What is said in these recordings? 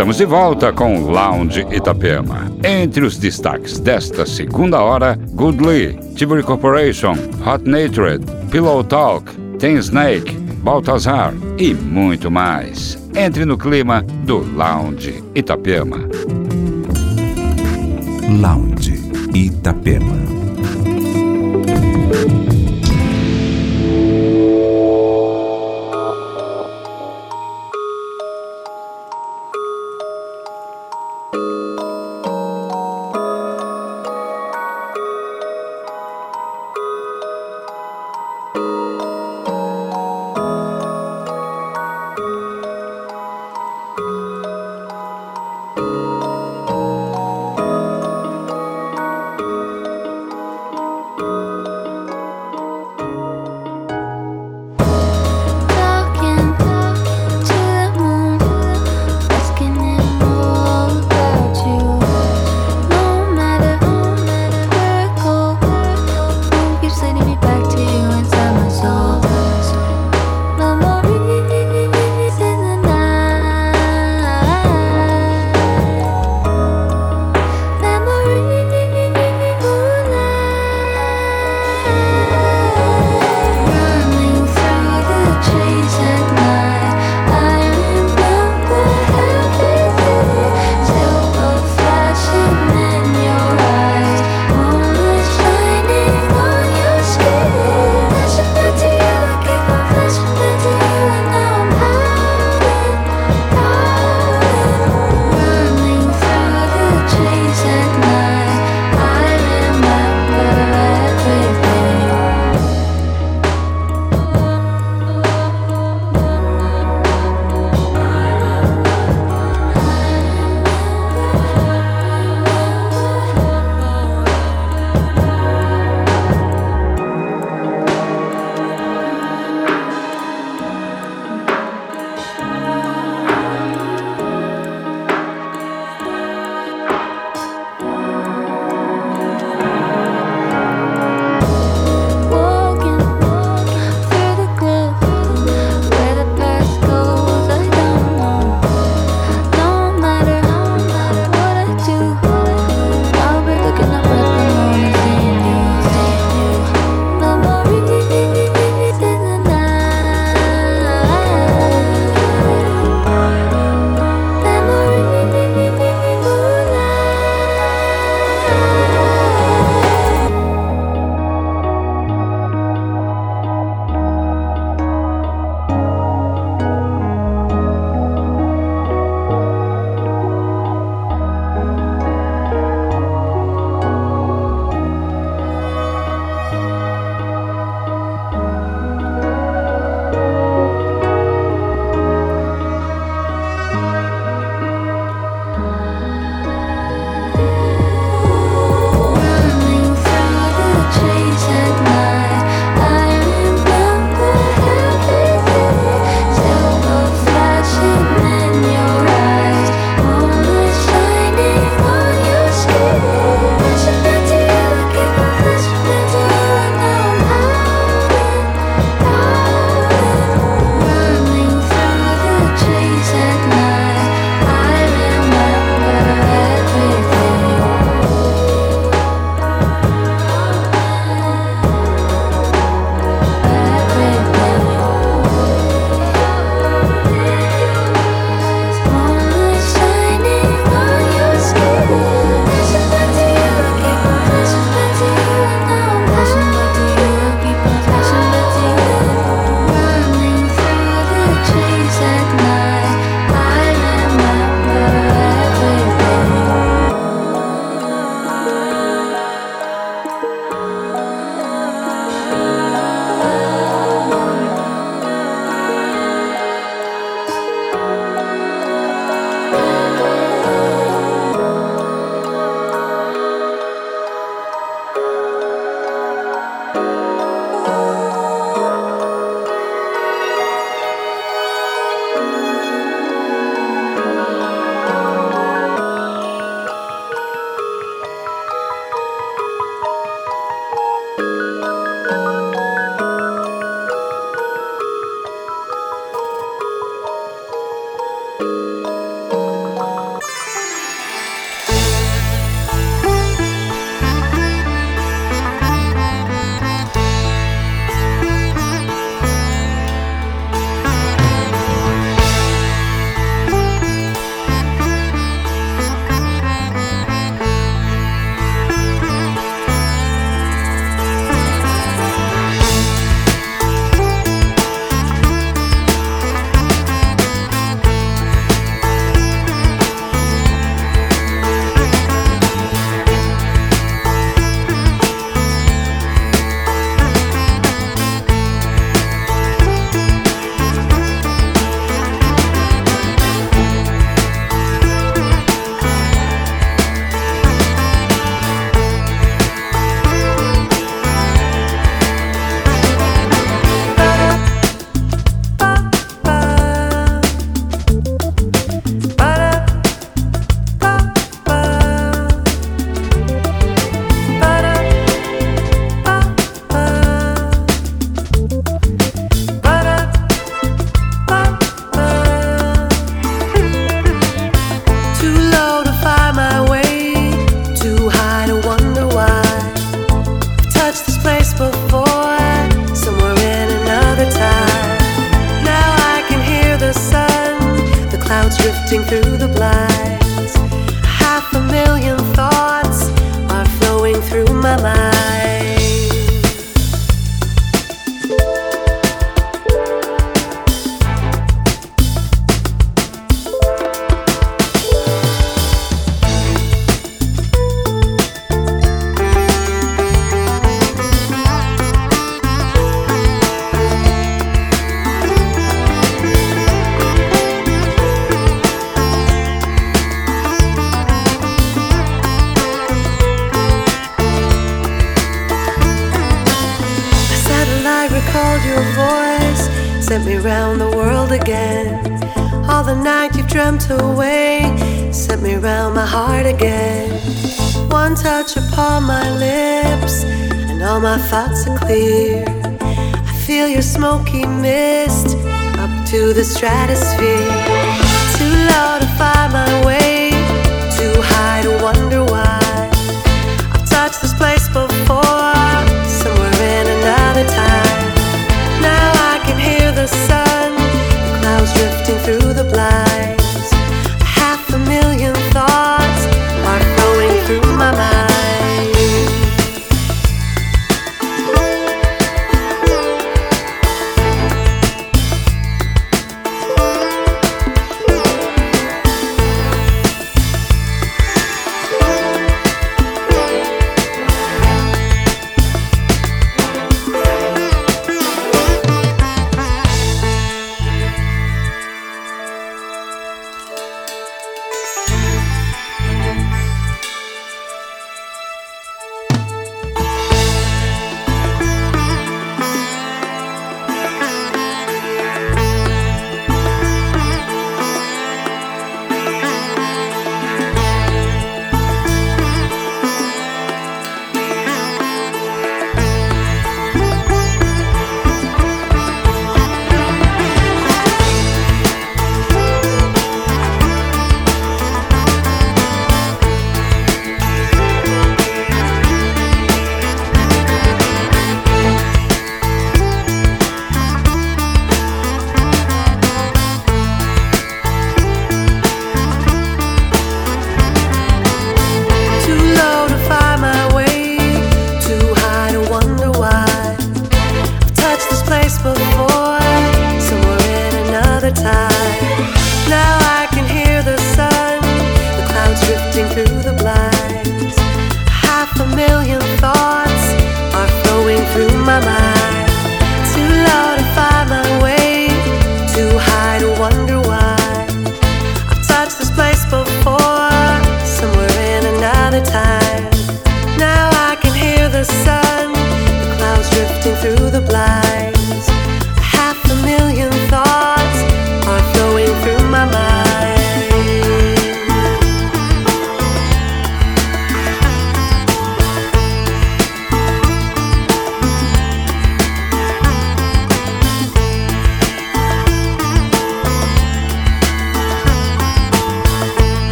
Estamos de volta com Lounge Itapema. Entre os destaques desta segunda hora, Goodly, Tiburi Corporation, Hot Natured, Pillow Talk, Ten Snake, Baltazar e muito mais. Entre no clima do Lounge Itapema. Lounge Itapema.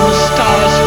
and the stars.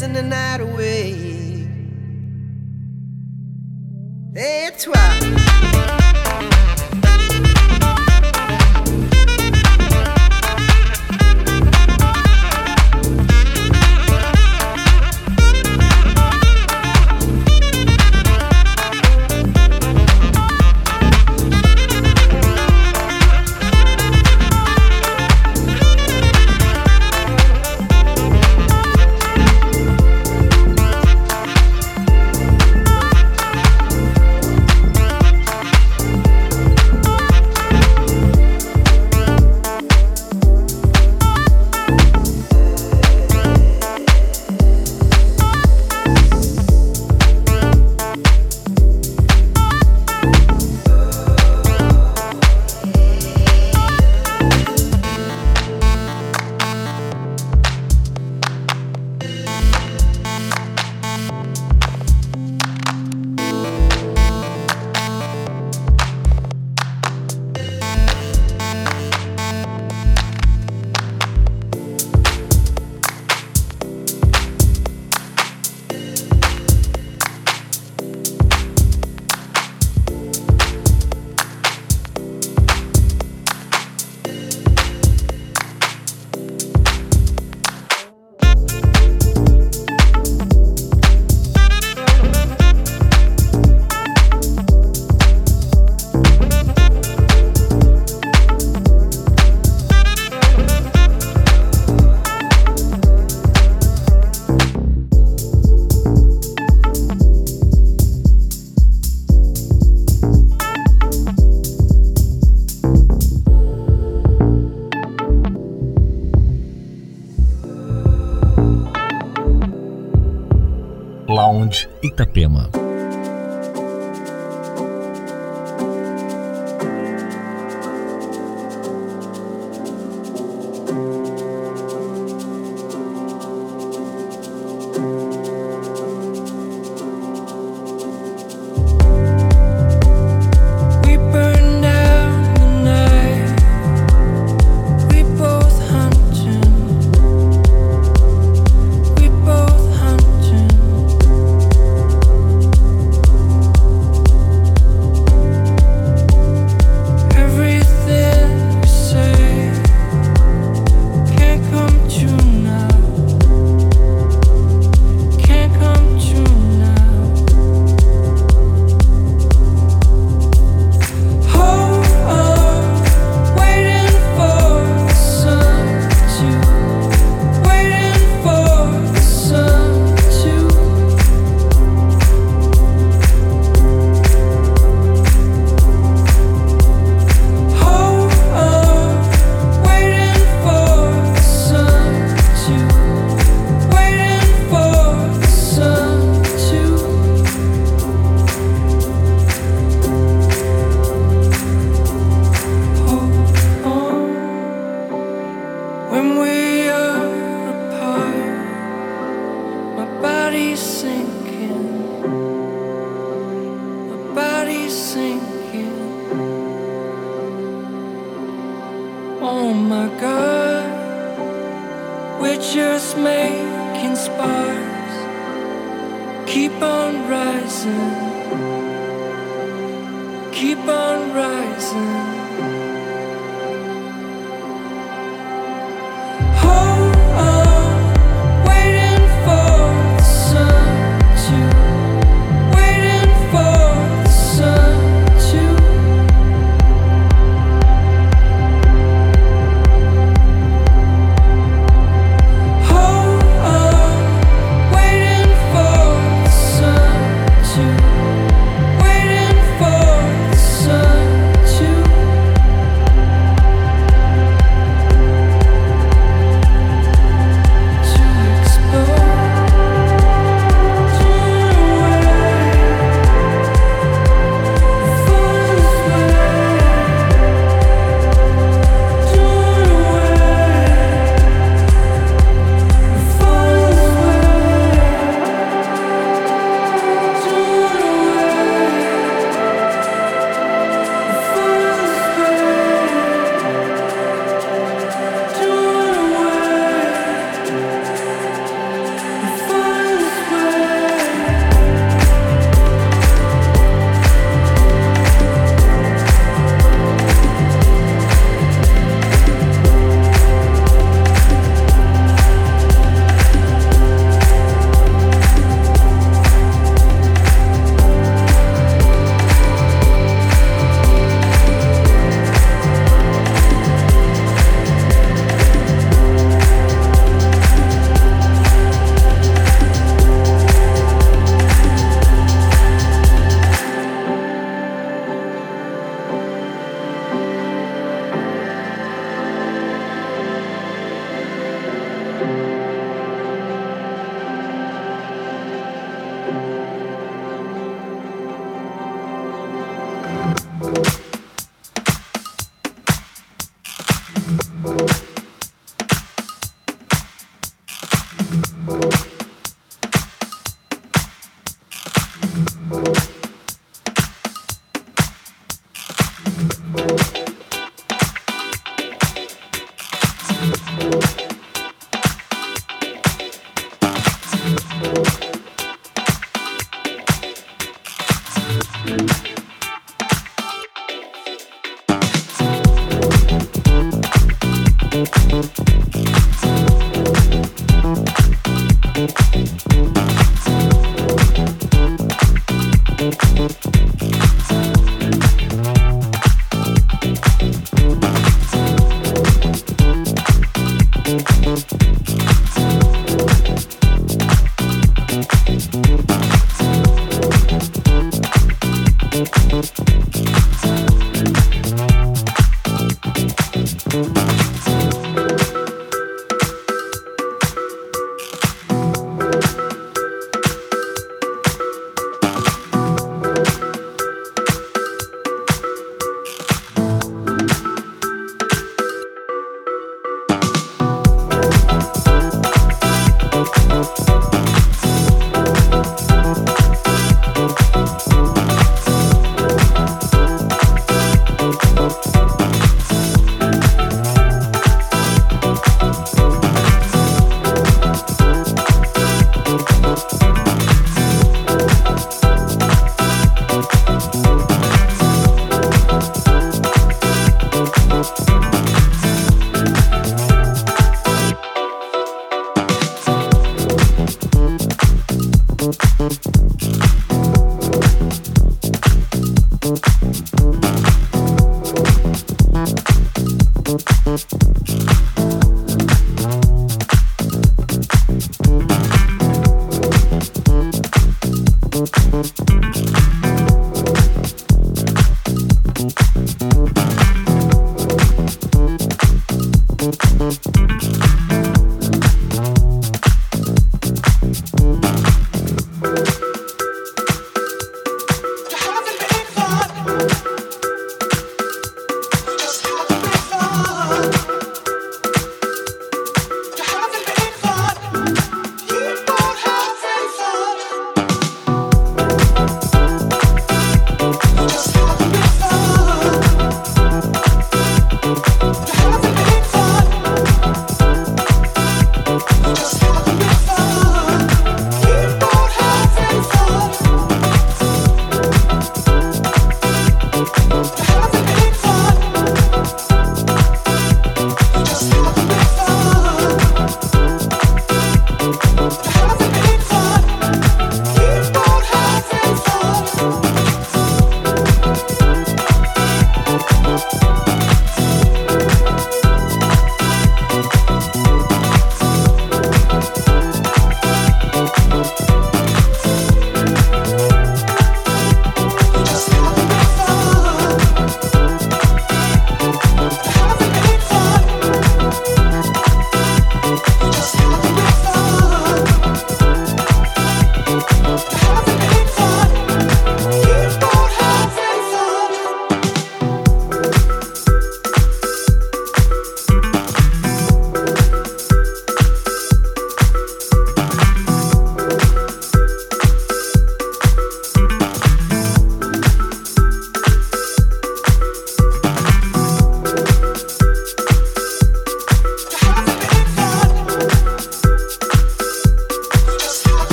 Dancing the night away.